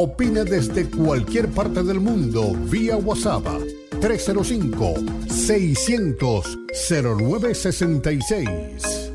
Opina desde cualquier parte del mundo vía WhatsApp 305-600-0966.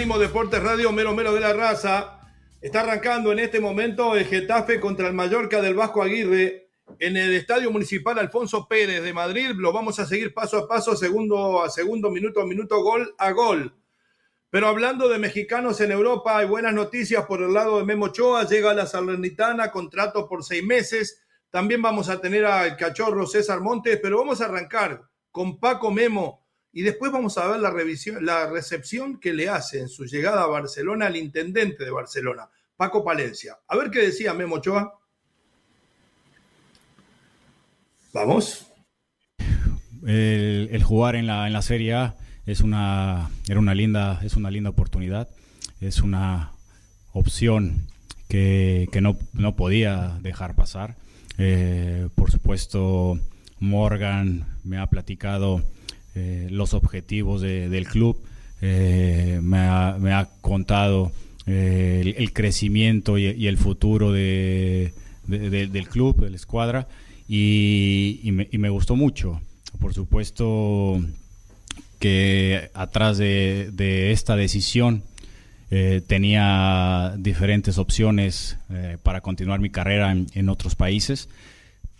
Unánimo Deportes Radio Mero Mero de la Raza. Está arrancando en este momento el Getafe contra el Mallorca del Vasco Aguirre en el Estadio Municipal Alfonso Pérez de Madrid. Lo vamos a seguir paso a paso, segundo a segundo, minuto a minuto, gol a gol. Pero hablando de mexicanos en Europa, hay buenas noticias por el lado de Memo Ochoa. Llega a la Salernitana, contrato por seis meses. También vamos a tener al cachorro César Montes, pero vamos a arrancar con Paco Memo y después vamos a ver la, revisión, la recepción que le hace en su llegada a Barcelona al intendente de Barcelona, Paco Palencia. A ver qué decía Memo Ochoa. Vamos. El, jugar en la, en la Serie A es una, era una linda, es una linda oportunidad, es una opción que, no, podía dejar pasar. Eh, por supuesto, Morgan me ha platicado eh, los objetivos del club, eh, me, ha, contado eh, el, crecimiento y, el futuro del club, de la escuadra, y, me, gustó mucho. Por supuesto que atrás de, esta decisión tenía diferentes opciones para continuar mi carrera en otros países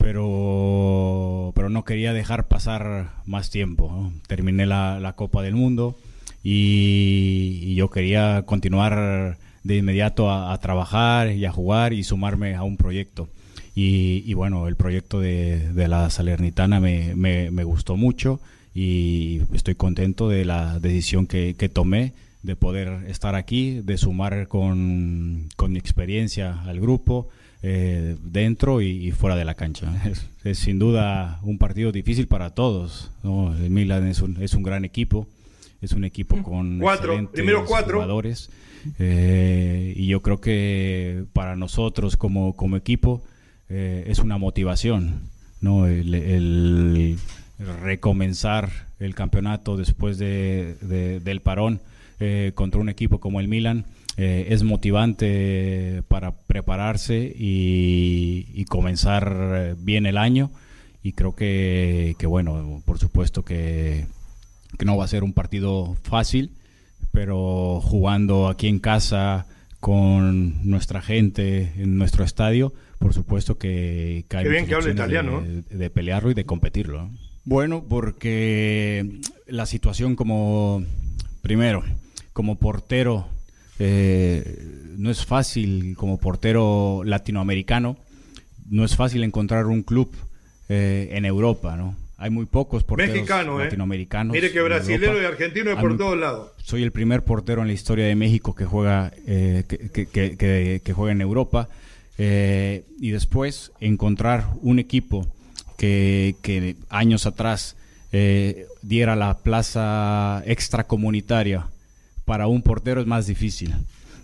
pero, pero no quería dejar pasar más tiempo. Terminé la, Copa del Mundo y, yo quería continuar de inmediato a, trabajar y a jugar y sumarme a un proyecto. Y, bueno, el proyecto de, la Salernitana me, me, gustó mucho y estoy contento de la decisión que, que tomé de poder estar aquí, de sumar con, con mi experiencia al grupo eh, dentro y, fuera de la cancha. Es, sin duda un partido difícil para todos. El Milan es un, es un gran equipo, es un equipo mm. con cuatro, primero cuatro. jugadores. Eh, y yo creo que para nosotros como, como equipo eh, es una motivación, ¿no? El, recomenzar el campeonato después de, del parón contra un equipo como el Milan eh, es motivante para prepararse y, comenzar bien el año. Y creo que, bueno, por supuesto que, no va a ser un partido fácil, pero jugando aquí en casa con nuestra gente en nuestro estadio, por supuesto que, hay bien que italiano. De, pelearlo y de competirlo. Bueno, porque la situación como, primero, como portero eh, no es fácil como portero latinoamericano, no es fácil encontrar un club eh, en Europa, ¿no? Hay muy pocos porteros Mexicano, ¿eh? latinoamericanos. Mire que brasileño y argentino es por todos lados. Soy el primer portero en la historia de México que juega, que, juega en Europa. y después encontrar un equipo que, que años atrás diera la plaza extracomunitaria para un portero es más difícil.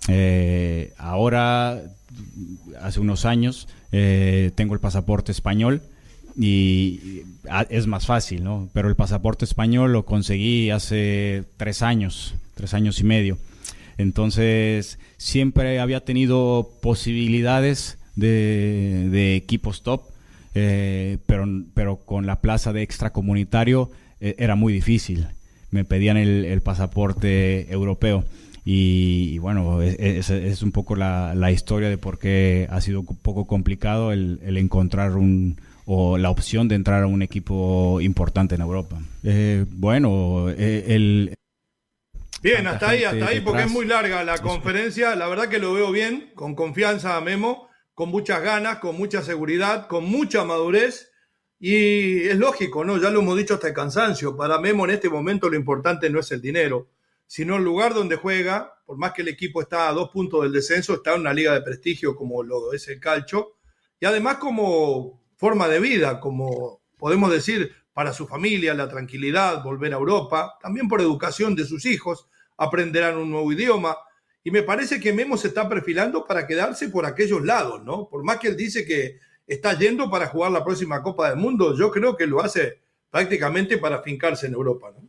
Eh, ahora, hace unos años, eh, tengo el pasaporte español y es más fácil, ¿no? Pero el pasaporte español lo conseguí hace tres años, tres años y medio. Entonces, siempre había tenido posibilidades de, equipos top, eh, pero, pero con la plaza de extracomunitario era muy difícil me pedían el, pasaporte europeo. Y, bueno, es, es, un poco la, la, historia de por qué ha sido un poco complicado el, el encontrar un, o la opción de entrar a un equipo importante en Europa. Eh, bueno, eh, el... Bien, hasta ahí, hasta ahí, porque es muy larga la conferencia. La verdad que lo veo bien, con confianza, Memo, con muchas ganas, con mucha seguridad, con mucha madurez. Y es lógico, ¿no? Ya lo hemos dicho hasta el cansancio. Para Memo en este momento lo importante no es el dinero, sino el lugar donde juega. Por más que el equipo está a dos puntos del descenso, está en una liga de prestigio como lo es el calcho. Y además como forma de vida, como podemos decir, para su familia, la tranquilidad, volver a Europa, también por educación de sus hijos, aprenderán un nuevo idioma. Y me parece que Memo se está perfilando para quedarse por aquellos lados, ¿no? Por más que él dice que está yendo para jugar la próxima Copa del Mundo, yo creo que lo hace prácticamente para fincarse en Europa, ¿no?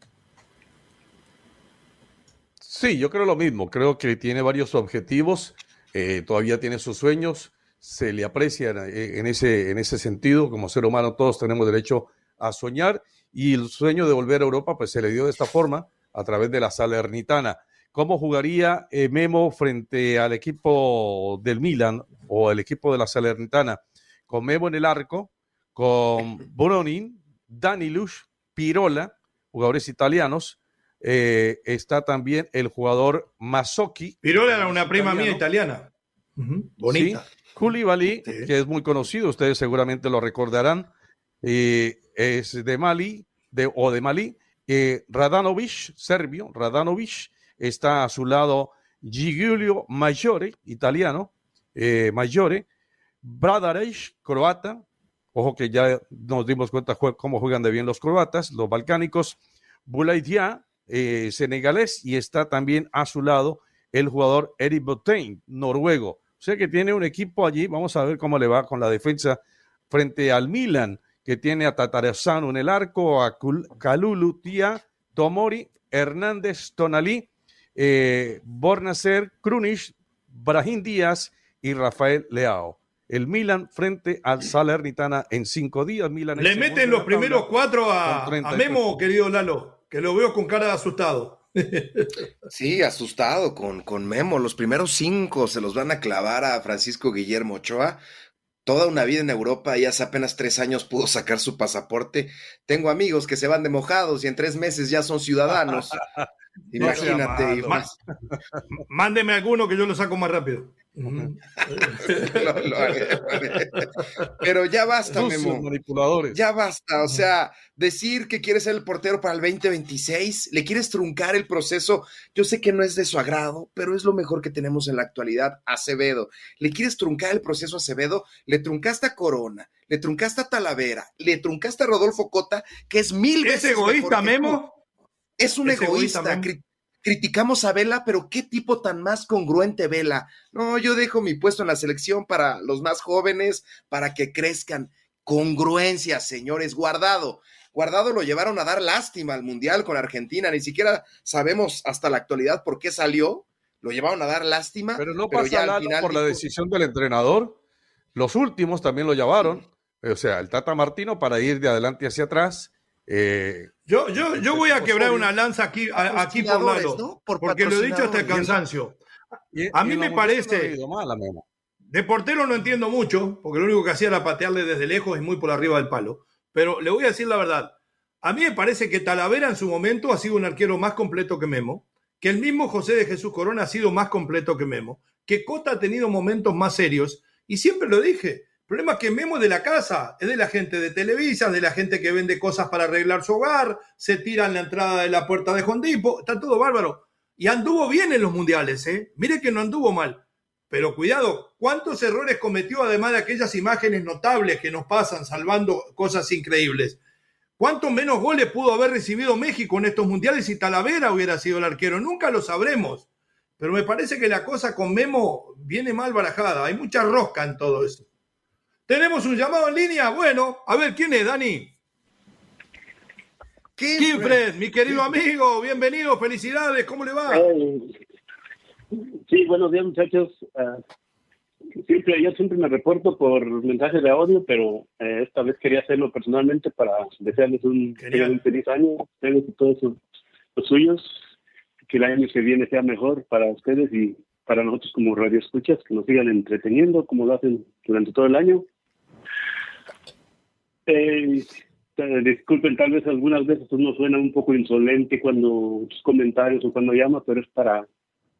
Sí, yo creo lo mismo. Creo que tiene varios objetivos, eh, todavía tiene sus sueños se le aprecia en ese, en ese sentido. Como ser humano todos tenemos derecho a soñar y el sueño de volver a Europa pues se le dio de esta forma a través de la Salernitana. ¿Cómo jugaría eh, Memo frente al equipo del Milan o el equipo de la Salernitana? Con Memo en el arco, con Bronin, Danilus, Pirola, jugadores italianos. Eh, está también el jugador Masocchi. Pirola era una prima mía italiana. Bonita. Koulibaly, que es muy conocido, ustedes seguramente lo recordarán, eh, es de Mali, de, o de Mali. Eh, Radanovic, serbio, Radanovic, está a su lado Giulio Maggiore, italiano, eh, Maggiore, croata, ojo que ya nos dimos cuenta cómo juegan de bien los croatas, los balcánicos, Bulaidia, eh, senegalés, y está también a su lado el jugador Eric Botein, noruego. O sea que tiene un equipo allí, vamos a ver cómo le va con la defensa frente al Milan, que tiene a Tatarezano en el arco, a Kalulu, Tía, Tomori, Hernández, Tonalí, eh, Bornacer, Krunic, Brahim Díaz y Rafael Leao. El Milan frente al Salernitana en cinco días. Milan Le meten los primeros cuatro a, a Memo, querido Lalo, que lo veo con cara de asustado. Sí, asustado con, con Memo. Los primeros cinco se los van a clavar a Francisco Guillermo Ochoa. Toda una vida en Europa y hace apenas tres años pudo sacar su pasaporte. Tengo amigos que se van de mojados y en tres meses ya son ciudadanos. Imagínate. Mándeme alguno que yo lo saco más rápido. Pero ya basta, Memo. Manipuladores. Ya basta. O sea, decir que quieres ser el portero para el 2026, le quieres truncar el proceso. Yo sé que no es de su agrado, pero es lo mejor que tenemos en la actualidad. Acevedo. Le quieres truncar el proceso a Acevedo, le truncaste a Corona, le truncaste a Talavera, le truncaste a Rodolfo Cota, que es mil veces. ¿Es egoísta, Memo? Es un egoísta. Criticamos a Vela, pero qué tipo tan más congruente Vela. No, yo dejo mi puesto en la selección para los más jóvenes, para que crezcan. Congruencia, señores. Guardado. Guardado lo llevaron a dar lástima al Mundial con Argentina. Ni siquiera sabemos hasta la actualidad por qué salió. Lo llevaron a dar lástima. Pero no pasa nada por la decisión del entrenador. Los últimos también lo llevaron. O sea, el Tata Martino para ir de adelante hacia atrás eh, yo, yo, yo voy a quebrar una lanza aquí, aquí por lado, porque lo he dicho hasta el cansancio. a mí me parece. de portero no entiendo mucho, porque lo único que hacía era patearle desde lejos y muy por arriba del palo. Pero le voy a decir la verdad. A mí me parece que Talavera en su momento ha sido un arquero más completo que Memo, que el mismo José de Jesús Corona ha sido más completo que Memo, que Cota ha tenido momentos más serios, y siempre lo dije, problema es que Memo de la casa, es de la gente de Televisa, de la gente que vende cosas para arreglar su hogar, se tira en la entrada de la puerta de Jondipo, está todo bárbaro. Y anduvo bien en los mundiales, ¿eh? Mire que no anduvo mal. Pero cuidado, ¿cuántos errores cometió además de aquellas imágenes notables que nos pasan salvando cosas increíbles? ¿Cuántos menos goles pudo haber recibido México en estos mundiales si Talavera hubiera sido el arquero? Nunca lo sabremos. Pero me parece que la cosa con Memo viene mal barajada. Hay mucha rosca en todo eso. Tenemos un llamado en línea. Bueno, a ver, ¿quién es, Dani? Kinfred, mi querido amigo, bienvenido, felicidades, ¿cómo le va? sí, buenos días muchachos. Ah, siempre, yo siempre me reporto por mensajes de audio, pero eh, esta vez quería hacerlo personalmente para desearles un, feliz año, todos los suyos. que el año que viene sea mejor para ustedes y para nosotros como radio escuchas, que nos sigan entreteniendo como lo hacen durante todo el año. Eh, disculpen, tal vez algunas veces uno suena un poco insolente cuando sus comentarios o cuando llama, pero es para,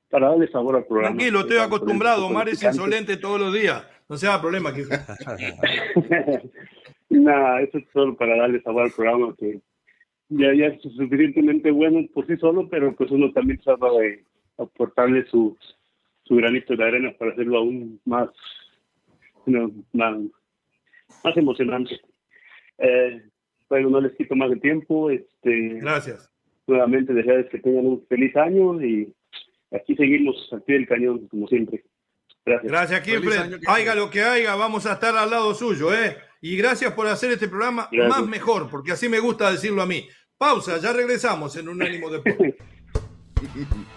para darle sabor al programa. Tranquilo, estoy acostumbrado. Omar es insolente todos los días. No se haga problema, aquí. Nada, eso es solo para darle sabor al programa, que ya, ya es suficientemente bueno por sí solo, pero pues uno también trata de aportarle su, su granito de arena para hacerlo aún más, más, más emocionante. Eh, bueno, no les quito más de tiempo. Este, Gracias. Nuevamente desearles que tengan un feliz año y aquí seguimos al pie del cañón, como siempre. Gracias. Gracias, Kilfred. Haiga lo que haya, vamos a estar al lado suyo, ¿eh? Y gracias por hacer este programa más mejor, porque así me gusta decirlo a mí. Pausa, ya regresamos en un ánimo de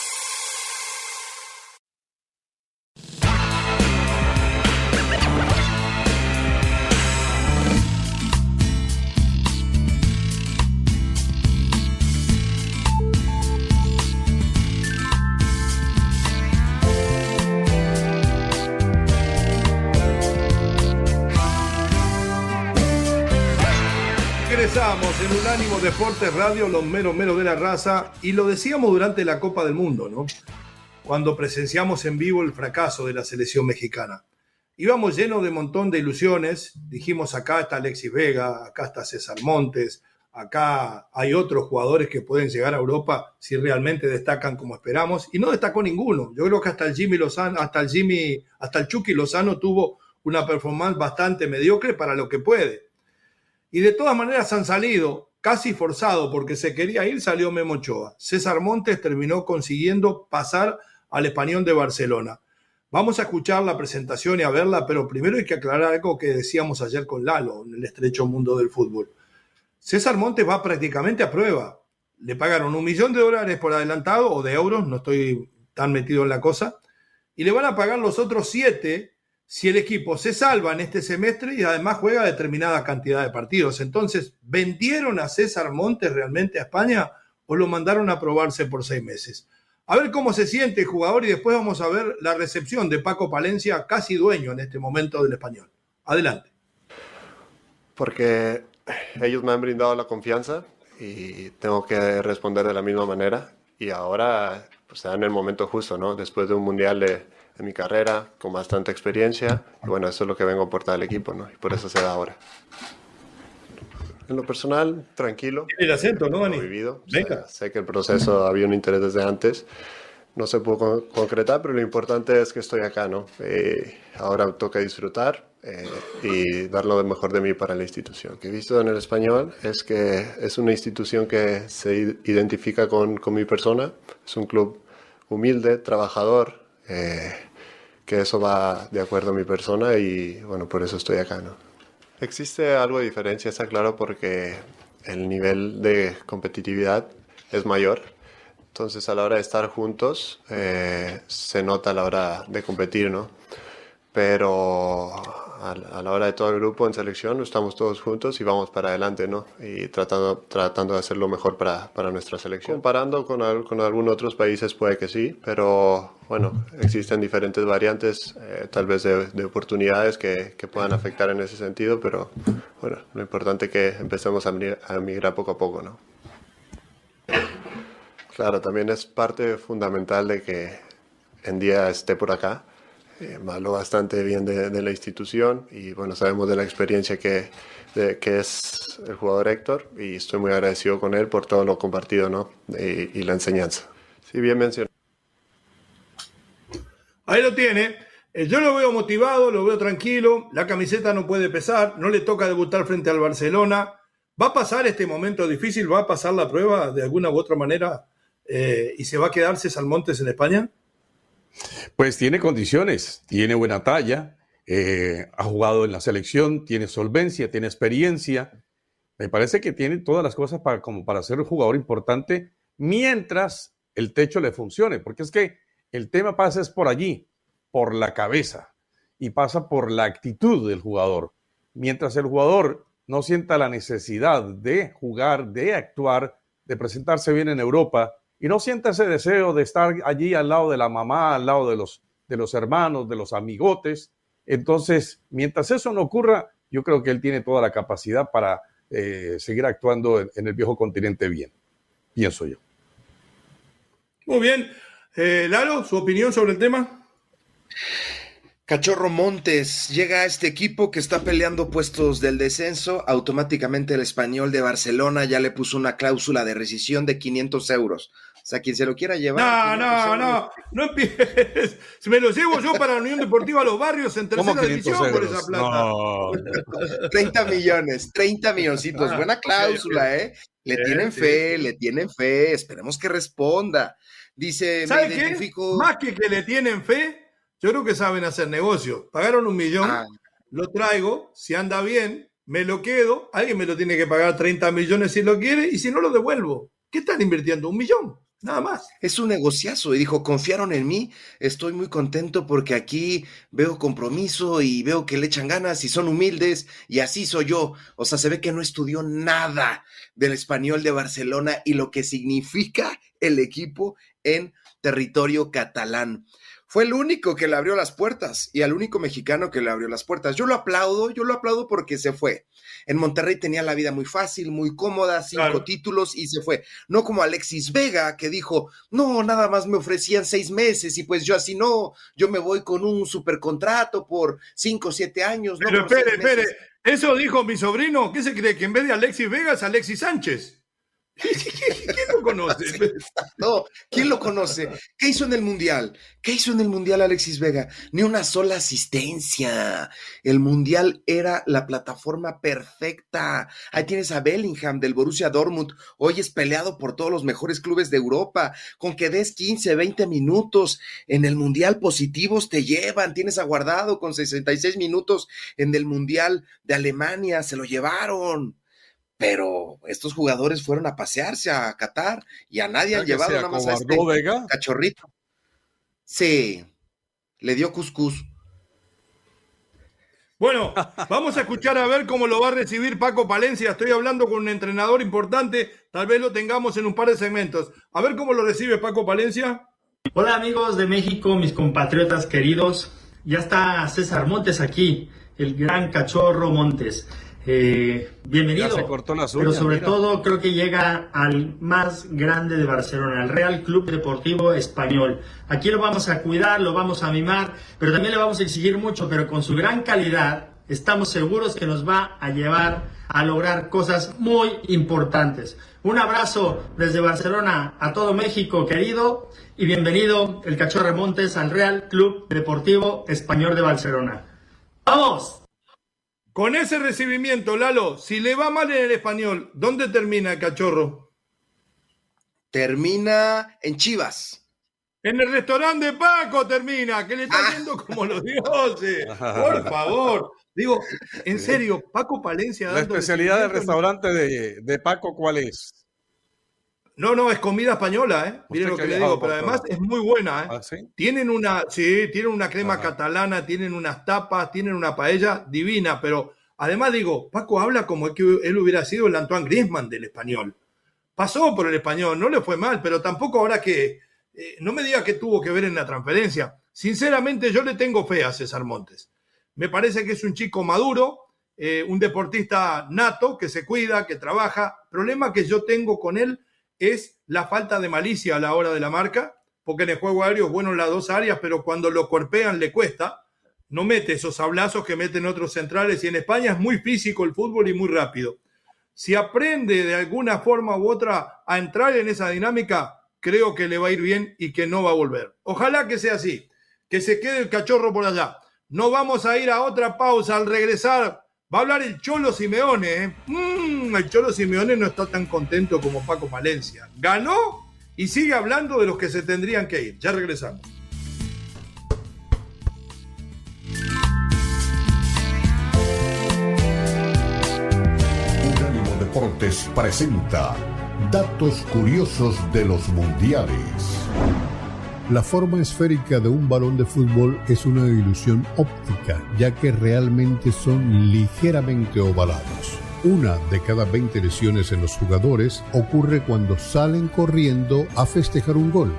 Unánimo Deportes Radio, los meros meros de la raza, y lo decíamos durante la Copa del Mundo, ¿no? Cuando presenciamos en vivo el fracaso de la selección mexicana. Íbamos llenos de montón de ilusiones, dijimos acá está Alexis Vega, acá está César Montes, acá hay otros jugadores que pueden llegar a Europa si realmente destacan como esperamos, y no destacó ninguno. Yo creo que hasta el Jimmy Lozano, hasta el Jimmy, hasta el Chucky Lozano tuvo una performance bastante mediocre para lo que puede y de todas maneras han salido, casi forzado porque se quería ir, salió Memo Ochoa. César Montes terminó consiguiendo pasar al español de Barcelona. Vamos a escuchar la presentación y a verla, pero primero hay que aclarar algo que decíamos ayer con Lalo en el estrecho mundo del fútbol. César Montes va prácticamente a prueba. Le pagaron un millón de dólares por adelantado o de euros, no estoy tan metido en la cosa, y le van a pagar los otros siete si el equipo se salva en este semestre y además juega determinada cantidad de partidos. Entonces, ¿vendieron a César Montes realmente a España o lo mandaron a probarse por seis meses? A ver cómo se siente el jugador y después vamos a ver la recepción de Paco Palencia, casi dueño en este momento del español. Adelante. Porque ellos me han brindado la confianza y tengo que responder de la misma manera. Y ahora pues, en el momento justo, ¿no? Después de un mundial de en mi carrera, con bastante experiencia. Y bueno, eso es lo que vengo a aportar al equipo, ¿no? Y por eso se da ahora. En lo personal, tranquilo. El acento, ¿no, Dani? Vivido. sé que el proceso había un interés desde antes. No se pudo concretar, pero lo importante es que estoy acá, ¿no? Eh, ahora toca disfrutar eh, y dar lo mejor de mí para la institución. Lo que he visto en el español es que es una institución que se identifica con, con mi persona. Es un club humilde, trabajador, eh, que eso va de acuerdo a mi persona y bueno, por eso estoy acá, ¿no? Existe algo de diferencia, está claro, porque el nivel de competitividad es mayor. Entonces a la hora de estar juntos eh, se nota a la hora de competir, ¿no? Pero a, la hora de todo el grupo en selección estamos todos juntos y vamos para adelante, ¿no? Y tratando, tratando de hacer lo mejor para, para nuestra selección. Comparando con, con algunos otros países puede que sí, pero bueno, existen diferentes variantes, eh, tal vez de, de oportunidades que, que, puedan afectar en ese sentido, pero bueno, lo importante es que empecemos a, a migrar poco a poco, ¿no? Claro, también es parte fundamental de que en día esté por acá eh, habló bastante bien de, la institución y bueno, sabemos de la experiencia que, que es el jugador Héctor y estoy muy agradecido con él por todo lo compartido ¿no? y, la enseñanza. Sí, bien mencionado. Ahí lo tiene. Eh, yo lo veo motivado, lo veo tranquilo, la camiseta no puede pesar, no le toca debutar frente al Barcelona. ¿Va a pasar este momento difícil? ¿Va a pasar la prueba de alguna u otra manera eh, y se va a quedar César Montes en España? Pues tiene condiciones, tiene buena talla, eh, ha jugado en la selección, tiene solvencia, tiene experiencia. Me parece que tiene todas las cosas para, como para ser un jugador importante mientras el techo le funcione, porque es que el tema pasa es por allí, por la cabeza y pasa por la actitud del jugador. Mientras el jugador no sienta la necesidad de jugar, de actuar, de presentarse bien en Europa y no sienta ese deseo de estar allí al lado de la mamá, al lado de los, de los hermanos, de los amigotes, entonces, mientras eso no ocurra, yo creo que él tiene toda la capacidad para eh, seguir actuando en, el viejo continente bien, pienso yo. Muy bien. Eh, Lalo, su opinión sobre el tema. Cachorro Montes llega a este equipo que está peleando puestos del descenso. Automáticamente el español de Barcelona ya le puso una cláusula de rescisión de 500 euros. O sea, quien se lo quiera llevar. No, no, no, no empieces. Si me lo llevo yo para la Unión Deportiva Los Barrios en tercera división por esa plata. No. 30 millones, 30 milloncitos. Ah, Buena cláusula, ¿eh? Le tienen fe, le tienen fe. Esperemos que responda. Dice, ¿Sabe qué? Más que que le tienen fe, yo creo que saben hacer negocio. Pagaron un millón, ah. lo traigo, si anda bien, me lo quedo, alguien me lo tiene que pagar 30 millones si lo quiere y si no lo devuelvo. ¿Qué están invirtiendo? Un millón. Nada más. Es un negociazo. Y dijo, confiaron en mí. Estoy muy contento porque aquí veo compromiso y veo que le echan ganas y son humildes. Y así soy yo. O sea, se ve que no estudió nada del español de Barcelona y lo que significa el equipo en territorio catalán. Fue el único que le abrió las puertas y al único mexicano que le abrió las puertas. Yo lo aplaudo, yo lo aplaudo porque se fue. En Monterrey tenía la vida muy fácil, muy cómoda, cinco títulos y se fue. No como Alexis Vega que dijo, no, nada más me ofrecían seis meses y pues yo así no, yo me voy con un supercontrato por cinco o siete años. Pero espere, espere, eso dijo mi sobrino, ¿qué se cree? Que en vez de Alexis Vega es Alexis Sánchez. ¿Quién lo conoce? No, ¿quién lo conoce? ¿Qué hizo en el Mundial? ¿Qué hizo en el Mundial Alexis Vega? Ni una sola asistencia. El Mundial era la plataforma perfecta. Ahí tienes a Bellingham del Borussia Dortmund. Hoy es peleado por todos los mejores clubes de Europa. Con que des 15, 20 minutos en el Mundial positivos te llevan. Tienes aguardado con 66 minutos en el Mundial de Alemania. Se lo llevaron pero estos jugadores fueron a pasearse a Qatar y a nadie han llevado nada más a este cachorrito. Sí, le dio cuscús. Bueno, vamos a escuchar a ver cómo lo va a recibir Paco Palencia. Estoy hablando con un entrenador importante, tal vez lo tengamos en un par de segmentos. A ver cómo lo recibe Paco Palencia. Hola amigos de México, mis compatriotas queridos. Ya está César Montes aquí, el gran cachorro Montes. Eh, bienvenido. pero sobre todo creo que llega al más grande de Barcelona, al Real Club Deportivo Español. Aquí lo vamos a cuidar, lo vamos a mimar, pero también le vamos a exigir mucho, pero con su gran calidad estamos seguros que nos va a llevar a lograr cosas muy importantes. Un abrazo desde Barcelona a todo México querido y bienvenido el Cachorro Montes al Real Club Deportivo Español de Barcelona. ¡Vamos! Con ese recibimiento, Lalo, si le va mal en el español, ¿dónde termina el cachorro? Termina en Chivas. En el restaurante de Paco termina, que le está ah. yendo como los dioses. Por favor. Digo, en serio, Paco Palencia. La especialidad del restaurante de, de Paco, ¿cuál es? No, no, es comida española, ¿eh? Mire lo que le digo, pero además es muy buena, ¿eh? ¿Ah, tienen una, sí, tienen una crema catalana, tienen unas tapas, tienen una paella divina, pero además digo, Paco habla como que él hubiera sido el Antoine Griezmann del español. Pasó por el español, no le fue mal, pero tampoco ahora que, eh, no me diga que tuvo que ver en la transferencia. Sinceramente, yo le tengo fe a César Montes. Me parece que es un chico maduro, eh, un deportista nato, que se cuida, que trabaja. Problema que yo tengo con él es la falta de malicia a la hora de la marca, porque en el juego aéreo es bueno en las dos áreas, pero cuando lo cuerpean le cuesta. No mete esos hablazos que meten otros centrales y en España es muy físico el fútbol y muy rápido. Si aprende de alguna forma u otra a entrar en esa dinámica, creo que le va a ir bien y que no va a volver. Ojalá que sea así, que se quede el cachorro por allá. No vamos a ir a otra pausa al regresar. Va a hablar el Cholo Simeone. ¿eh? El Cholo Simeone no está tan contento como Paco Valencia. Ganó y sigue hablando de los que se tendrían que ir. Ya regresamos. Deportes presenta Datos curiosos de los mundiales. La forma esférica de un balón de fútbol es una ilusión óptica, ya que realmente son ligeramente ovalados. Una de cada 20 lesiones en los jugadores ocurre cuando salen corriendo a festejar un gol.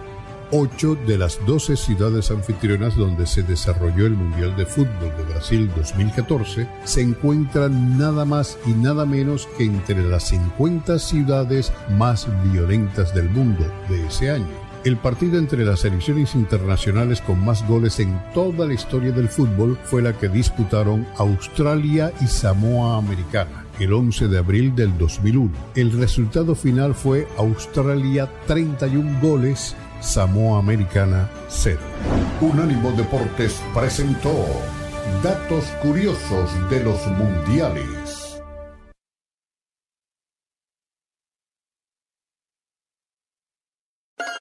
Ocho de las 12 ciudades anfitrionas donde se desarrolló el Mundial de Fútbol de Brasil 2014 se encuentran nada más y nada menos que entre las 50 ciudades más violentas del mundo de ese año. El partido entre las selecciones internacionales con más goles en toda la historia del fútbol fue la que disputaron Australia y Samoa Americana el 11 de abril del 2001. El resultado final fue Australia 31 goles, Samoa Americana 0. Unánimo Deportes presentó datos curiosos de los mundiales.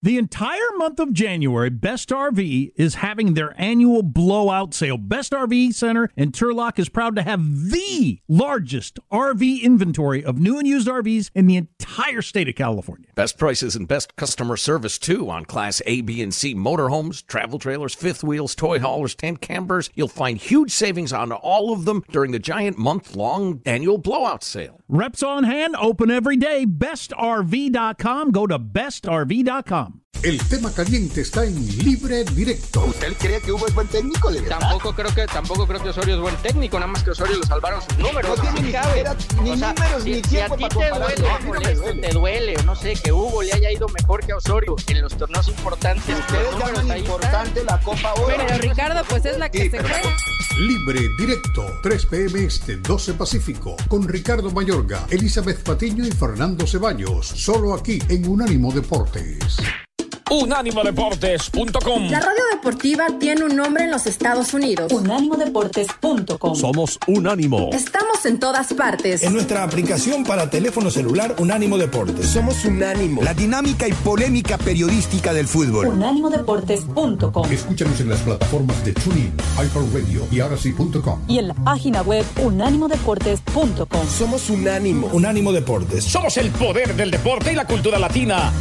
The entire month of January, Best RV is having their annual blowout sale. Best RV Center in Turlock is proud to have the largest RV inventory of new and used RVs in the entire state of California. Best prices and best customer service too on Class A, B, and C motorhomes, travel trailers, fifth wheels, toy haulers, tent campers. You'll find huge savings on all of them during the giant month long annual blowout sale. Reps on hand, open every day. BestRV.com. Go to BestRV.com com. El tema caliente está en libre directo. ¿Usted cree que Hugo es buen técnico? De tampoco creo que tampoco creo que Osorio es buen técnico, nada más que Osorio lo salvaron sus números. No tiene ni, ni o sea, números si, ni tiempo si a ti te duele, no, molesto, te duele, no sé, que Hugo le haya ido mejor que a Osorio en los torneos importantes. Ustedes llaman importante la Copa Oro. Pero Ricardo, pues es la que sí, se juega. Libre directo, 3 p.m. este, 12 Pacífico, con Ricardo Mayorga, Elizabeth Patiño y Fernando Ceballos, solo aquí en Unánimo Deportes. Unánimodeportes.com La radio deportiva tiene un nombre en los Estados Unidos. Unánimodeportes.com Somos Unánimo. Estamos en todas partes. En nuestra aplicación para teléfono celular Unánimo Deportes. Somos Unánimo. La dinámica y polémica periodística del fútbol. Unánimodeportes.com Escúchanos en las plataformas de TuneIn, iHeartRadio y ahora Y en la página web unánimodeportes.com. Somos Unánimo. Unánimo Deportes. Somos el poder del deporte y la cultura latina.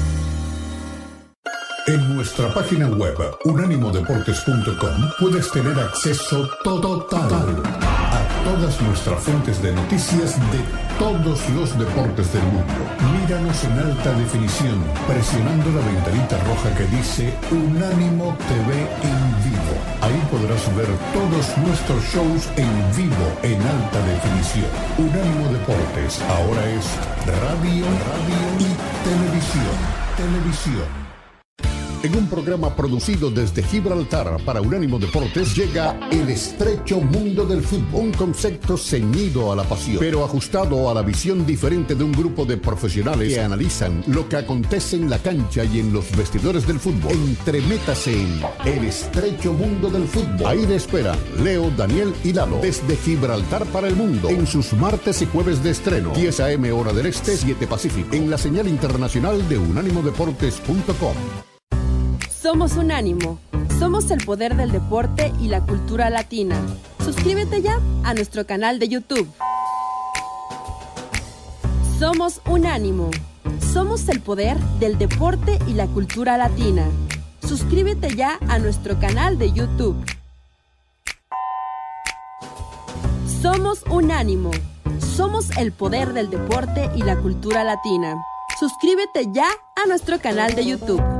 En nuestra página web unánimodeportes.com puedes tener acceso total a todas nuestras fuentes de noticias de todos los deportes del mundo. Míranos en alta definición presionando la ventanita roja que dice Unánimo TV en vivo. Ahí podrás ver todos nuestros shows en vivo en alta definición. Unánimo Deportes ahora es radio, radio y televisión. Televisión. En un programa producido desde Gibraltar para Unánimo Deportes llega El estrecho mundo del fútbol, un concepto ceñido a la pasión, pero ajustado a la visión diferente de un grupo de profesionales que analizan lo que acontece en la cancha y en los vestidores del fútbol. Entremétase en El estrecho mundo del fútbol. Ahí le esperan Leo, Daniel y Lalo desde Gibraltar para el mundo en sus martes y jueves de estreno, 10 a.m. hora del este, 7 Pacífico, en la señal internacional de unánimodeportes.com. Somos Unánimo. Somos el poder del deporte y la cultura latina. Suscríbete ya a nuestro canal de YouTube. Somos Unánimo. Somos el poder del deporte y la cultura latina. Suscríbete ya a nuestro canal de YouTube. Somos Unánimo. Somos el poder del deporte y la cultura latina. Suscríbete ya a nuestro canal de YouTube.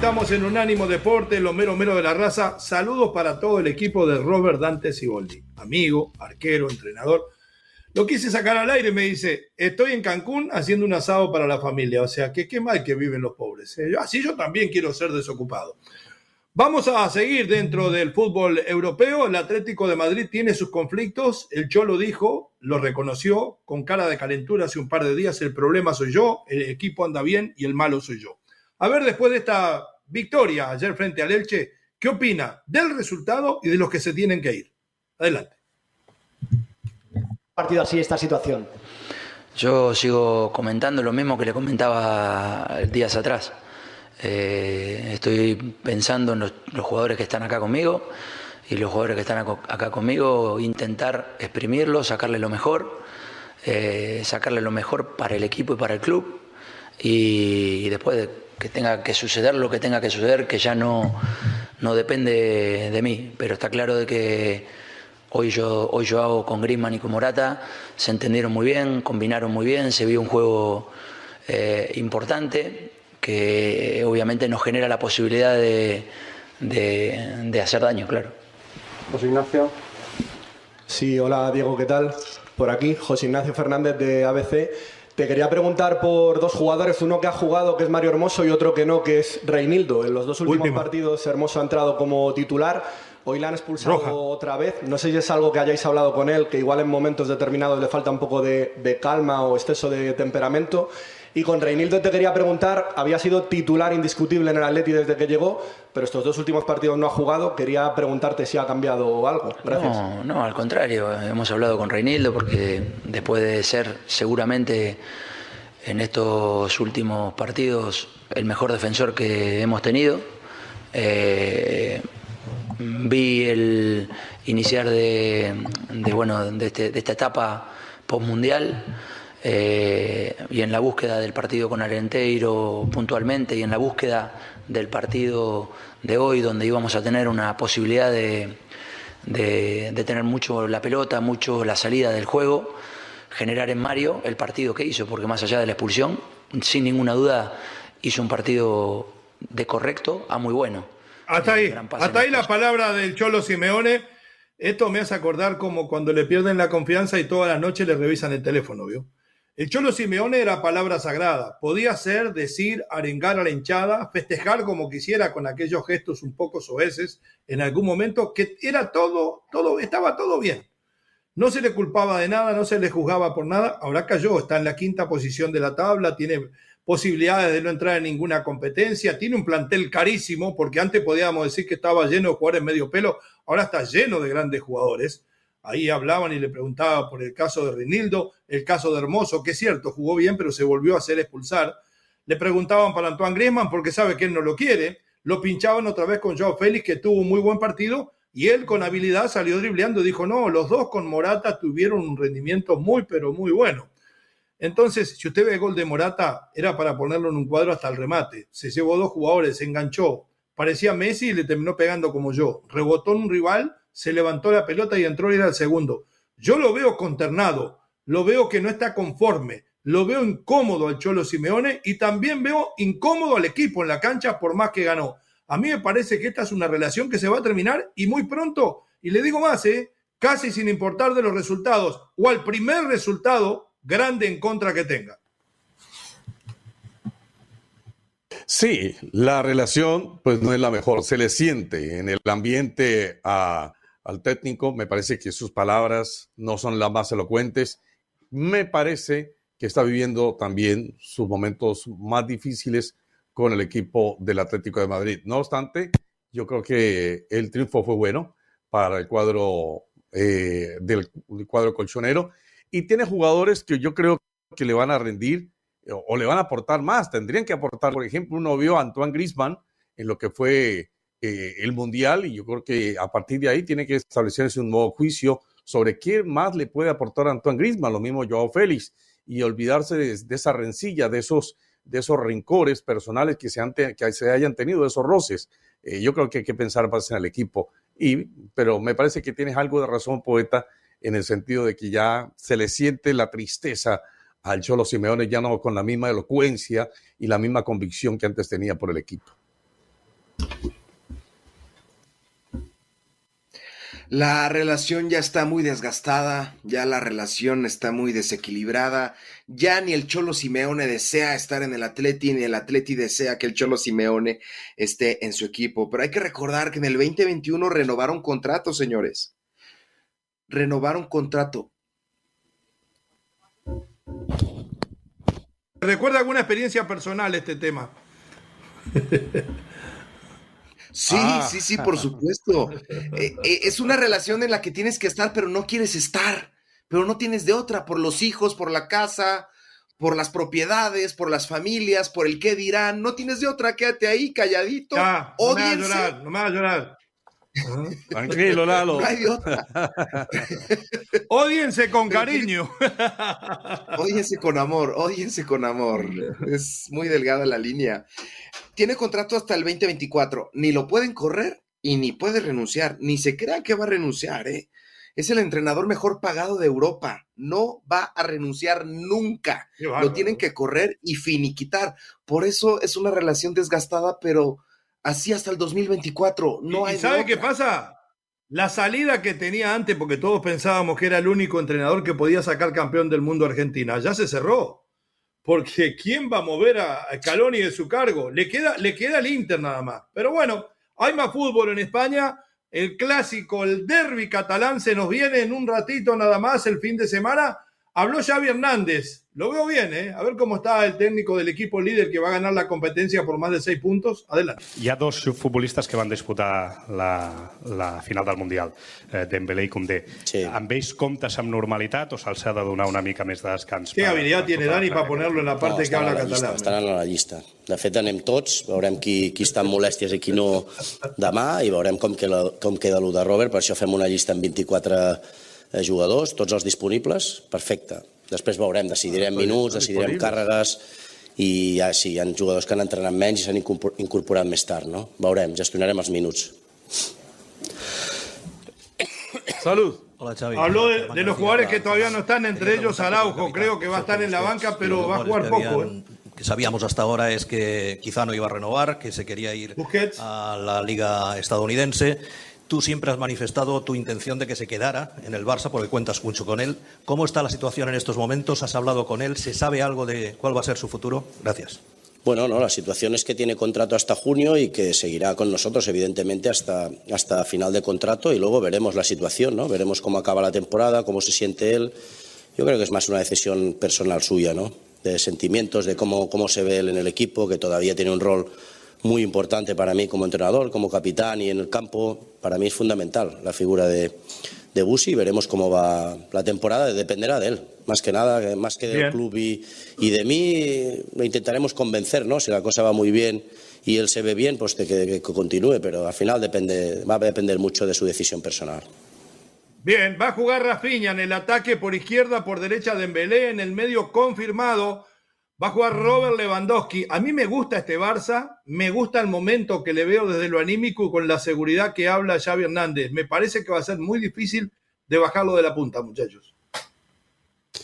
Estamos en Unánimo Deporte, lo mero mero de la raza. Saludos para todo el equipo de Robert Dante Siboldi, amigo, arquero, entrenador. Lo quise sacar al aire me dice, estoy en Cancún haciendo un asado para la familia. O sea, que qué mal que viven los pobres. ¿eh? Así yo también quiero ser desocupado. Vamos a seguir dentro del fútbol europeo. El Atlético de Madrid tiene sus conflictos. El Cholo dijo, lo reconoció con cara de calentura hace un par de días. El problema soy yo, el equipo anda bien y el malo soy yo. A ver, después de esta victoria ayer frente al Elche, ¿qué opina del resultado y de los que se tienen que ir? Adelante partido así esta situación? Yo sigo comentando lo mismo que le comentaba días atrás. Eh, estoy pensando en los, jugadores que están acá conmigo y los jugadores que están acá, conmigo, intentar exprimirlos, sacarle lo mejor, eh, sacarle lo mejor para el equipo y para el club y, después de que tenga que suceder lo que tenga que suceder, que ya no, no depende de mí, pero está claro de que Hoy yo, hoy yo hago con Griezmann y con Morata, se entendieron muy bien, combinaron muy bien, se vio un juego eh, importante que obviamente nos genera la posibilidad de, de, hacer daño, claro. José Ignacio. Sí, hola Diego, ¿qué tal? Por aquí, José Ignacio Fernández de ABC. Te quería preguntar por dos jugadores, uno que ha jugado, que es Mario Hermoso, y otro que no, que es Reinildo. En los dos últimos partidos Hermoso ha entrado como titular. Hoy la han expulsado otra vez. No sé si es algo que hayáis hablado con él, que igual en momentos determinados le falta un poco de, calma o exceso de temperamento. Y con Reinildo te quería preguntar, había sido titular indiscutible en el Atleti desde que llegó, pero estos dos últimos partidos no ha jugado. Quería preguntarte si ha cambiado algo. Gracias. No, no, al contrario. Hemos hablado con Reinildo porque después de ser seguramente en estos últimos partidos el mejor defensor que hemos tenido, eh, vi el iniciar de, bueno, este, de, esta etapa postmundial eh, y en la búsqueda del partido con Arenteiro puntualmente y en la búsqueda del partido de hoy donde íbamos a tener una posibilidad de, de, tener mucho la pelota, mucho la salida del juego, generar en Mario el partido que hizo, porque más allá de la expulsión, sin ninguna duda hizo un partido de correcto a muy bueno. Hasta ahí, hasta ahí la palabra del Cholo Simeone. Esto me hace acordar como cuando le pierden la confianza y toda la noche le revisan el teléfono, ¿vio? El Cholo Simeone era palabra sagrada. Podía ser, decir, arengar a la hinchada, festejar como quisiera con aquellos gestos un poco soeces en algún momento, que era todo, todo, estaba todo bien. No se le culpaba de nada, no se le juzgaba por nada. Ahora cayó, está en la quinta posición de la tabla, tiene posibilidades de no entrar en ninguna competencia, tiene un plantel carísimo, porque antes podíamos decir que estaba lleno de jugadores medio pelo, ahora está lleno de grandes jugadores. Ahí hablaban y le preguntaba por el caso de Rinildo, el caso de Hermoso, que es cierto, jugó bien, pero se volvió a hacer expulsar. Le preguntaban para Antoine Griezmann porque sabe que él no lo quiere. Lo pinchaban otra vez con Joao Félix, que tuvo un muy buen partido, y él con habilidad salió dribleando. Dijo, no, los dos con Morata tuvieron un rendimiento muy, pero muy bueno. Entonces, si usted ve el gol de Morata, era para ponerlo en un cuadro hasta el remate. Se llevó dos jugadores, se enganchó. Parecía Messi y le terminó pegando como yo. Rebotó en un rival, se levantó la pelota y entró y era el segundo. Yo lo veo conternado, lo veo que no está conforme, lo veo incómodo al Cholo Simeone y también veo incómodo al equipo en la cancha por más que ganó. A mí me parece que esta es una relación que se va a terminar y muy pronto, y le digo más, ¿eh? casi sin importar de los resultados o al primer resultado, grande en contra que tenga. Sí, la relación pues no es la mejor, se le siente en el ambiente al técnico, me parece que sus palabras no son las más elocuentes, me parece que está viviendo también sus momentos más difíciles con el equipo del Atlético de Madrid. No obstante, yo creo que el triunfo fue bueno para el cuadro eh, del cuadro colchonero y tiene jugadores que yo creo que le van a rendir eh, o, le van a aportar más. Tendrían que aportar, por ejemplo, uno vio a Antoine Grisman en lo que fue eh, el Mundial y yo creo que a partir de ahí tiene que establecerse un nuevo juicio sobre qué más le puede aportar a Antoine Grisman, lo mismo Joao Félix, y olvidarse de, esa rencilla, de esos, de esos rencores personales que se, han que se hayan tenido, de esos roces. Eh, yo creo que hay que pensar más en el equipo. Y, pero me parece que tienes algo de razón, poeta, en el sentido de que ya se le siente la tristeza al Cholo Simeone ya no con la misma elocuencia y la misma convicción que antes tenía por el equipo. La relación ya está muy desgastada, ya la relación está muy desequilibrada, ya ni el Cholo Simeone desea estar en el Atleti, ni el Atleti desea que el Cholo Simeone esté en su equipo. Pero hay que recordar que en el 2021 renovaron contrato, señores. Renovaron contrato. ¿Recuerda alguna experiencia personal este tema? Sí, ah. sí, sí, por supuesto. Eh, eh, es una relación en la que tienes que estar, pero no quieres estar, pero no tienes de otra, por los hijos, por la casa, por las propiedades, por las familias, por el qué dirán, no tienes de otra, quédate ahí calladito. no me llorar, no me llorar. Tranquilo, Lalo. Odiense con cariño. Odiense con amor, odiense con amor. Es muy delgada la línea. Tiene contrato hasta el 2024. Ni lo pueden correr y ni puede renunciar. Ni se crea que va a renunciar, ¿eh? Es el entrenador mejor pagado de Europa. No va a renunciar nunca. Lo tienen que correr y finiquitar. Por eso es una relación desgastada, pero así hasta el 2024. No hay. ¿Sabe qué pasa? La salida que tenía antes, porque todos pensábamos que era el único entrenador que podía sacar campeón del mundo Argentina, ya se cerró. Porque ¿quién va a mover a Scaloni de su cargo? Le queda, le queda el Inter nada más. Pero bueno, hay más fútbol en España. El clásico, el derby catalán se nos viene en un ratito nada más el fin de semana. Habló Xavi Hernández. Lo veo bien, ¿eh? A ver cómo está el técnico del equipo líder que va a ganar la competencia por más de seis puntos. Adelante. Hi ha dos futbolistes que van disputar la, la final del Mundial, eh, Dembélé i Koundé. Sí. Amb ells comptes amb normalitat o se'ls ha de donar una mica més de descans? Què habilitat tiene Dani per ponerlo en la parte no, que habla català? Estaran a la llista. De fet, anem tots, veurem qui, qui està en molèsties i qui no demà i veurem com queda, com queda el de Robert. Per això fem una llista amb 24 eh, jugadors, tots els disponibles, perfecte. Després veurem, decidirem minuts, decidirem càrregues i ja sí, hi ha jugadors que han entrenat menys i s'han incorporat més tard, no? Veurem, gestionarem els minuts. Salud. Hola, Xavi. Habló de, de, los jugadores que todavía no están, entre ellos Araujo, creo que va a estar en la banca, pero va a jugar poco. ¿eh? que sabíamos hasta ahora es que quizá no iba a renovar, que se quería ir a la liga estadounidense. Tú siempre has manifestado tu intención de que se quedara en el Barça porque cuentas mucho con él. ¿Cómo está la situación en estos momentos? ¿Has hablado con él? ¿Se sabe algo de cuál va a ser su futuro? Gracias. Bueno, no, la situación es que tiene contrato hasta junio y que seguirá con nosotros, evidentemente, hasta, hasta final de contrato y luego veremos la situación, ¿no? Veremos cómo acaba la temporada, cómo se siente él. Yo creo que es más una decisión personal suya, ¿no? De sentimientos, de cómo, cómo se ve él en el equipo, que todavía tiene un rol muy importante para mí como entrenador, como capitán y en el campo. Para mí es fundamental la figura de, de Busi. Veremos cómo va la temporada, dependerá de él. Más que nada, más que del club y, y, de mí, lo intentaremos convencer, ¿no? Si la cosa va muy bien y él se ve bien, pues de que, que continúe, pero al final depende, va a depender mucho de su decisión personal. Bien, va a jugar Rafinha en el ataque por izquierda, por derecha Dembélé, en el medio confirmado Va a jugar Robert Lewandowski. A mí me gusta este Barça, me gusta el momento que le veo desde lo anímico con la seguridad que habla Xavi Hernández. Me parece que va a ser muy difícil de bajarlo de la punta, muchachos.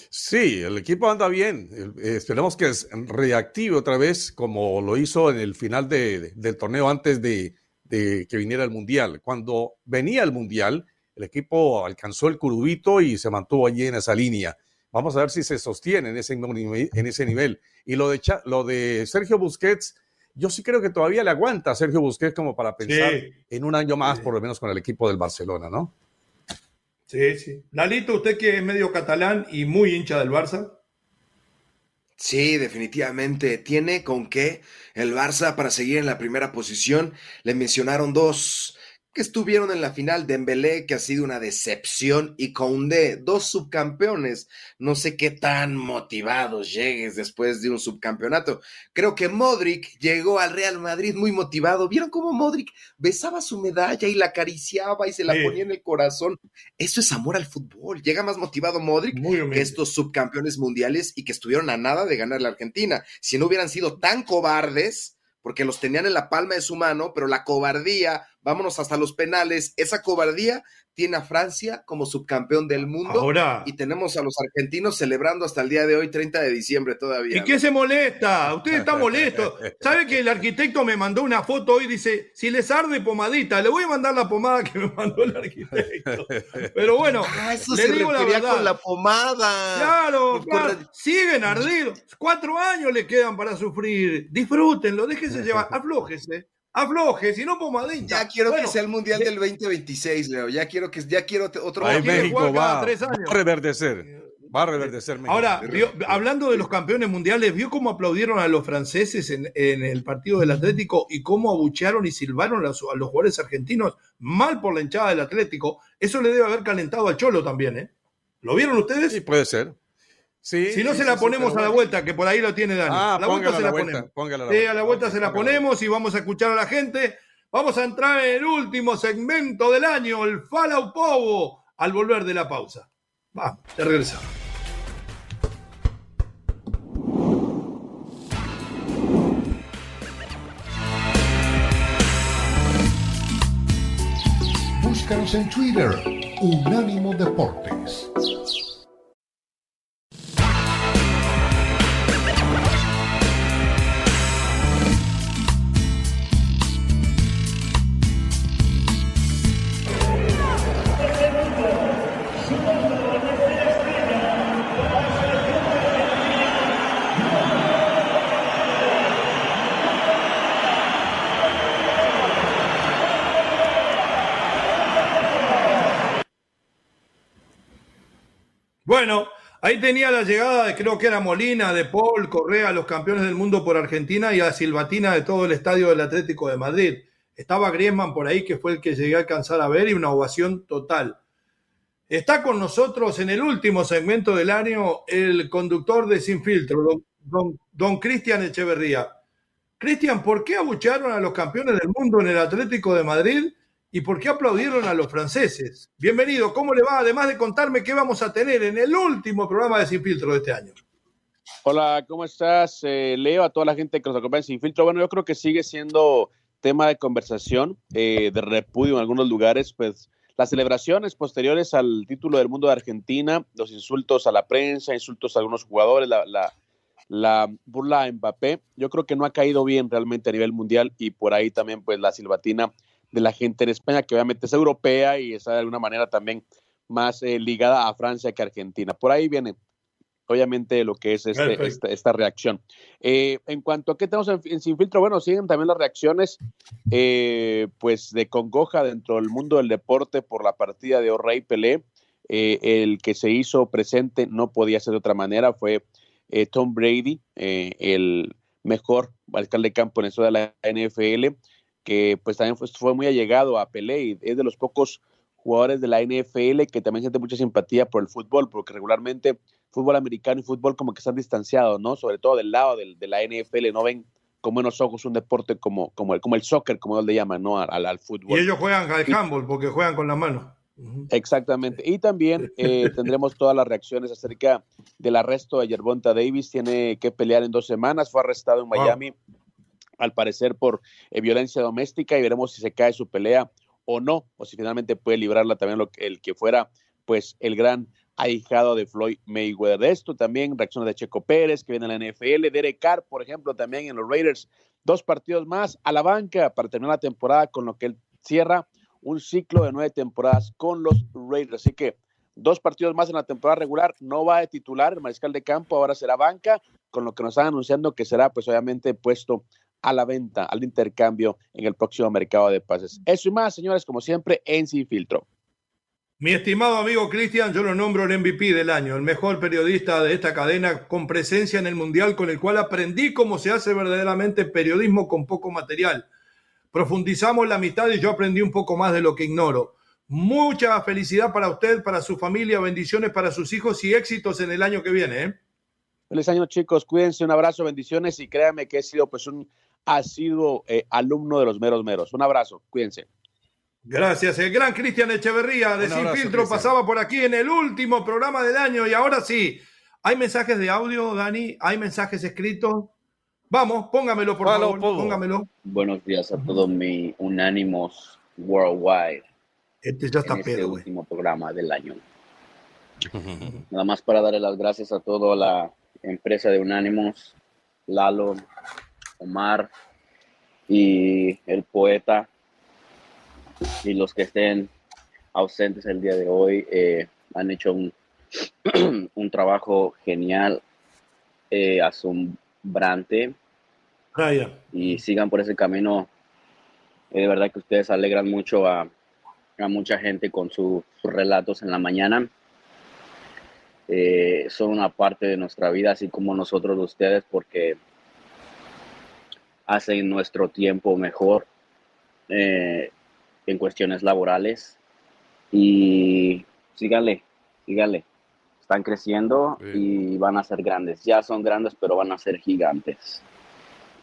Sí, el equipo anda bien. Esperemos que reactive otra vez como lo hizo en el final del torneo antes de, de, que viniera el Mundial. Cuando venía el Mundial, el equipo alcanzó el curubito y se mantuvo allí en esa línea. Vamos a ver si se sostiene en ese, en ese nivel. Y lo de, lo de Sergio Busquets, yo sí creo que todavía le aguanta a Sergio Busquets como para pensar en un año más, por lo menos con el equipo del Barcelona, ¿no? Sí, sí. Lalito, usted que es medio catalán y muy hincha del Barça. Sí, definitivamente. Tiene con qué el Barça para seguir en la primera posición. Le mencionaron dos que estuvieron en la final, Dembélé, que ha sido una decepción, y Koundé, dos subcampeones. No sé qué tan motivados llegues después de un subcampeonato. Creo que Modric llegó al Real Madrid muy motivado. ¿Vieron cómo Modric besaba su medalla y la acariciaba y se la ponía en el corazón? Eso es amor al fútbol. Llega más motivado Modric que estos subcampeones mundiales y que estuvieron a nada de ganar la Argentina. Si no hubieran sido tan cobardes, porque los tenían en la palma de su mano, pero la cobardía vámonos hasta los penales. Esa cobardía tiene a Francia como subcampeón del mundo. Ahora. Y tenemos a los argentinos celebrando hasta el día de hoy, 30 de diciembre todavía. ¿Y qué se molesta? Usted está molesto. ¿Sabe que el arquitecto me mandó una foto hoy? Dice, si les arde pomadita, le voy a mandar la pomada que me mandó el arquitecto. Pero bueno, ah, eso le se digo la verdad. con la pomada. Claro, claro. Siguen ardidos. Cuatro años le quedan para sufrir. Disfrútenlo, déjense llevar, aflójese afloje, si no pomadita. Ya quiero que sea el Mundial del 2026, Leo. Ya quiero que ya quiero otro Ahí México va, va, a reverdecer. Va a reverdecer México. Ahora, hablando de los campeones mundiales, ¿vio cómo aplaudieron a los franceses en, el partido del Atlético y cómo abuchearon y silbaron a los, jugadores argentinos? Mal por la hinchada del Atlético. Eso le debe haber calentado al Cholo también, ¿eh? ¿Lo vieron ustedes? Sí, puede ser. Si no se la ponemos a la vuelta, que por ahí lo tiene Dani. Ah, la vuelta se la, ponemos. Póngala sí, a la vuelta se la ponemos y vamos a escuchar a la gente. Vamos a entrar en el último segmento del año, el Falau Povo, al volver de la pausa. Vamos, ya regresamos. Búscanos en Twitter, Unánimo Deportes. Bueno, ahí tenía la llegada de, creo que era Molina, de Paul, Correa, los campeones del mundo por Argentina y a Silvatina de todo el estadio del Atlético de Madrid. Estaba Griezmann por ahí, que fue el que llegué a alcanzar a ver, y una ovación total. Está con nosotros en el último segmento del año el conductor de Sin Filtro, don Cristian Echeverría. Cristian, ¿por qué abuchearon a los campeones del mundo en el Atlético de Madrid y por qué aplaudieron a los franceses. Bienvenido, ¿cómo le va? Además de contarme qué vamos a tener en el último programa de Sin Filtro de este año. Hola, ¿cómo estás? Eh, Leo, a toda la gente que nos acompaña en Sin Filtro. Bueno, yo creo que sigue siendo tema de conversación, eh, de repudio en algunos lugares, pues las celebraciones posteriores al título del mundo de Argentina, los insultos a la prensa, insultos a algunos jugadores, la, la, la burla a Mbappé, yo creo que no ha caído bien realmente a nivel mundial y por ahí también pues la silbatina de la gente en España, que obviamente es europea y está de alguna manera también más eh, ligada a Francia que a Argentina. Por ahí viene, obviamente, lo que es este, esta, reacción. Eh, en cuanto a qué tenemos en, Sin Filtro, bueno, siguen también las reacciones, eh, pues, de congoja dentro del mundo del deporte por la partida de O'Reilly Pelé. el que se hizo presente no podía ser de otra manera, fue Tom Brady, el mejor alcalde de campo en eso de la NFL que pues también fue, muy allegado a Pelé y es de los pocos jugadores de la NFL que también siente mucha simpatía por el fútbol, porque regularmente fútbol americano y fútbol como que están distanciados, ¿no? Sobre todo del lado de la NFL, no ven con buenos ojos un deporte como, como, el, como el soccer, como él le llaman, ¿no? Al, al, fútbol. Y ellos juegan al handball porque juegan con las manos. Exactamente. Y también eh, tendremos todas las reacciones acerca del arresto de Yerbonta Davis. Tiene que pelear en dos semanas. Fue arrestado en Miami al parecer por eh, violencia doméstica y veremos si se cae su pelea o no, o si finalmente puede librarla también lo, el que fuera pues el gran ahijado de Floyd Mayweather. De esto también reacciones de Checo Pérez, que viene a la NFL, Derek Carr, por ejemplo, también en los Raiders, dos partidos más a la banca para terminar la temporada con lo que él cierra un ciclo de nueve temporadas con los Raiders. Así que dos partidos más en la temporada regular, no va de titular el mariscal de campo, ahora será banca, con lo que nos están anunciando que será pues obviamente puesto a la venta, al intercambio en el próximo mercado de pases. Eso y más, señores, como siempre, en Sin Filtro. Mi estimado amigo Cristian, yo lo nombro el MVP del año, el mejor periodista de esta cadena con presencia en el Mundial, con el cual aprendí cómo se hace verdaderamente periodismo con poco material. Profundizamos la amistad y yo aprendí un poco más de lo que ignoro. Mucha felicidad para usted, para su familia, bendiciones para sus hijos y éxitos en el año que viene. ¿eh? Feliz año, chicos. Cuídense, un abrazo, bendiciones y créanme que he sido pues un asiduo eh, alumno de los meros meros. Un abrazo, cuídense. Gracias. El gran Cristian Echeverría de Sin Filtro pasaba por aquí en el último programa del año y ahora sí. ¿Hay mensajes de audio, Dani? ¿Hay mensajes escritos? Vamos, póngamelo, por favor. Póngamelo. Buenos días a todos mis unánimos worldwide. Este ya está en este último programa del año. Nada más para darle las gracias a toda la empresa de Unánimos, Lalo, Omar y el poeta y los que estén ausentes el día de hoy eh, han hecho un, un trabajo genial, eh, asombrante. Y sigan por ese camino. Eh, de verdad que ustedes alegran mucho a, a mucha gente con sus relatos en la mañana. Eh, son una parte de nuestra vida, así como nosotros de ustedes, porque hacen nuestro tiempo mejor eh, en cuestiones laborales. Y síganle, síganle. Están creciendo y van a ser grandes. Ya son grandes, pero van a ser gigantes.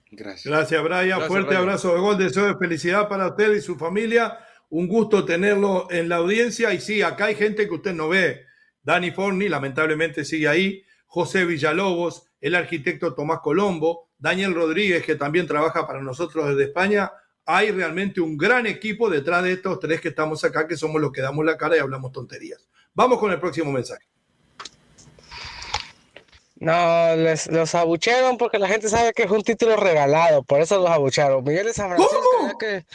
Gracias. Gracias, Brian. Fuerte abrazo de gol. Deseo de felicidad para usted y su familia. Un gusto tenerlo en la audiencia. Y sí, acá hay gente que usted no ve. Dani Forni, lamentablemente, sigue ahí. José Villalobos, el arquitecto Tomás Colombo, Daniel Rodríguez, que también trabaja para nosotros desde España. Hay realmente un gran equipo detrás de estos tres que estamos acá, que somos los que damos la cara y hablamos tonterías. Vamos con el próximo mensaje. No, les, los abuchearon porque la gente sabe que es un título regalado, por eso los abucharon. Miguel de San Francisco que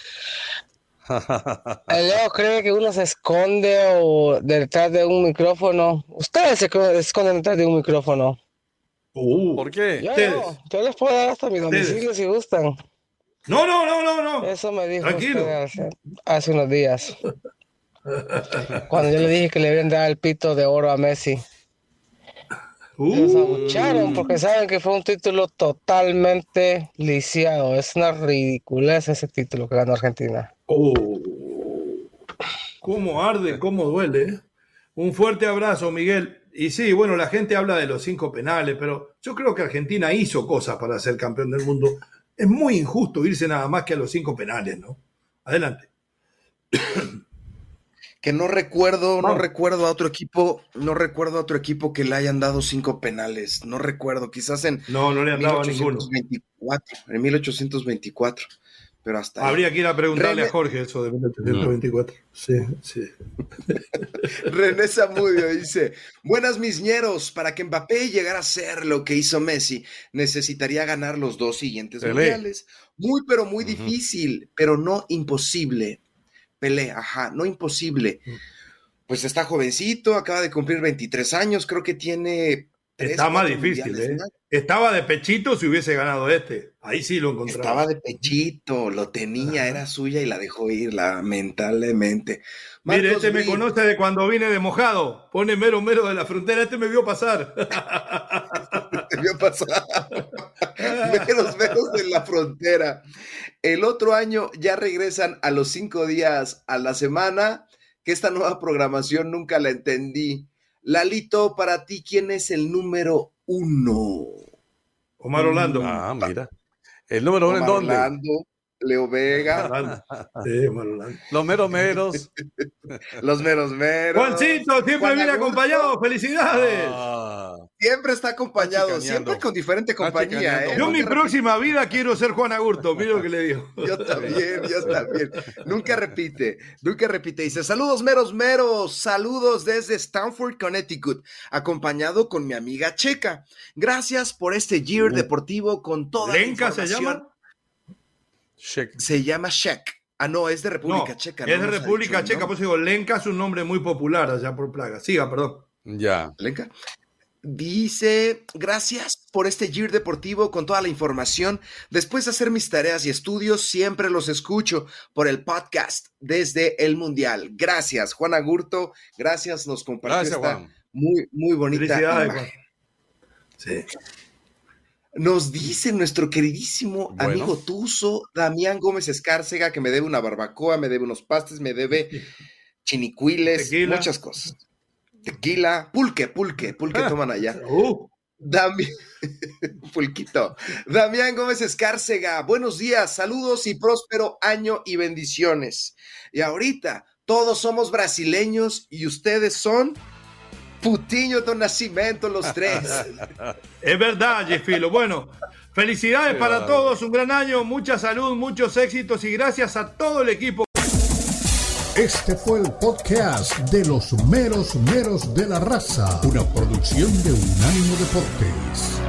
el Leo cree que uno se esconde o detrás de un micrófono. Ustedes se esconden detrás de un micrófono. Uh, ¿Por qué? Yo, les puedo dar hasta mi domicilio si gustan. No, no, no, no, no. Eso me dijo hace, unos días. Cuando yo le dije que le habían dado el pito de oro a Messi. Uh. Los abucharon porque saben que fue un título totalmente lisiado. Es una ridiculez ese título que ganó Argentina. Oh, cómo arde, cómo duele. ¿eh? Un fuerte abrazo, Miguel. Y sí, bueno, la gente habla de los cinco penales, pero yo creo que Argentina hizo cosas para ser campeón del mundo. Es muy injusto irse nada más que a los cinco penales, ¿no? Adelante. Que no recuerdo, no recuerdo a otro equipo, no recuerdo a otro equipo que le hayan dado cinco penales. No recuerdo, quizás en no, no le han dado ninguno. En 1824 pero hasta Habría que ir a preguntarle a Jorge eso de 1824. Sí, sí. René Zamudio dice: Buenas misñeros, para que Mbappé llegara a ser lo que hizo Messi, necesitaría ganar los dos siguientes mundiales. Muy, pero muy difícil, pero no imposible. Pelé, ajá, no imposible. Mm. Pues está jovencito, acaba de cumplir 23 años, creo que tiene Está más difícil, ¿eh? Estaba de pechito si hubiese ganado este. Ahí sí lo encontraba. Estaba de pechito, lo tenía, era suya y la dejó ir, lamentablemente. Mire, este me conoce de cuando vine de mojado. Pone mero mero de la frontera. Este me vio pasar. Te vio pasar. meros meros de la frontera. El otro año ya regresan a los cinco días a la semana. Que esta nueva programación nunca la entendí Lalito, para ti, ¿quién es el número uno? Omar Orlando. Ah, mira. ¿El número uno en dónde? Orlando. Leo Vega. Los meros meros. Los meros meros. Juancito, siempre viene acompañado. ¡Felicidades! Ah. Siempre está acompañado, siempre con diferente compañía. ¿eh? Yo mi próxima vida quiero ser Juan Agurto, mira lo que le digo. Yo también, yo también. nunca repite, nunca repite. Dice, saludos meros meros, saludos desde Stanford, Connecticut, acompañado con mi amiga Checa. Gracias por este year deportivo con toda ¿Lenca se llama? Se llama Shek. Ah, no, es de República Checa. Es de República Checa, pues digo, Lenca es un nombre muy popular allá por Plaga. Siga, perdón. Ya. Lenca. Dice, gracias por este Year Deportivo con toda la información. Después de hacer mis tareas y estudios, siempre los escucho por el podcast desde el Mundial. Gracias, Juan Agurto. Gracias, nos compartió esta muy, muy bonita imagen. Sí. Nos dice nuestro queridísimo amigo Tuso, Damián Gómez Escárcega, que me debe una barbacoa, me debe unos pastes, me debe chinicuiles, muchas cosas. Tequila, pulque, pulque, pulque ah. toman allá. Uh. Damián, pulquito. Damián Gómez Escárcega, buenos días, saludos y próspero año y bendiciones. Y ahorita, todos somos brasileños y ustedes son Putiño do Nacimiento, los tres. es verdad, Jeffilo. Bueno, felicidades para todos, un gran año, mucha salud, muchos éxitos y gracias a todo el equipo. Este fue el podcast de los meros meros de la raza, una producción de Unánimo Deportes.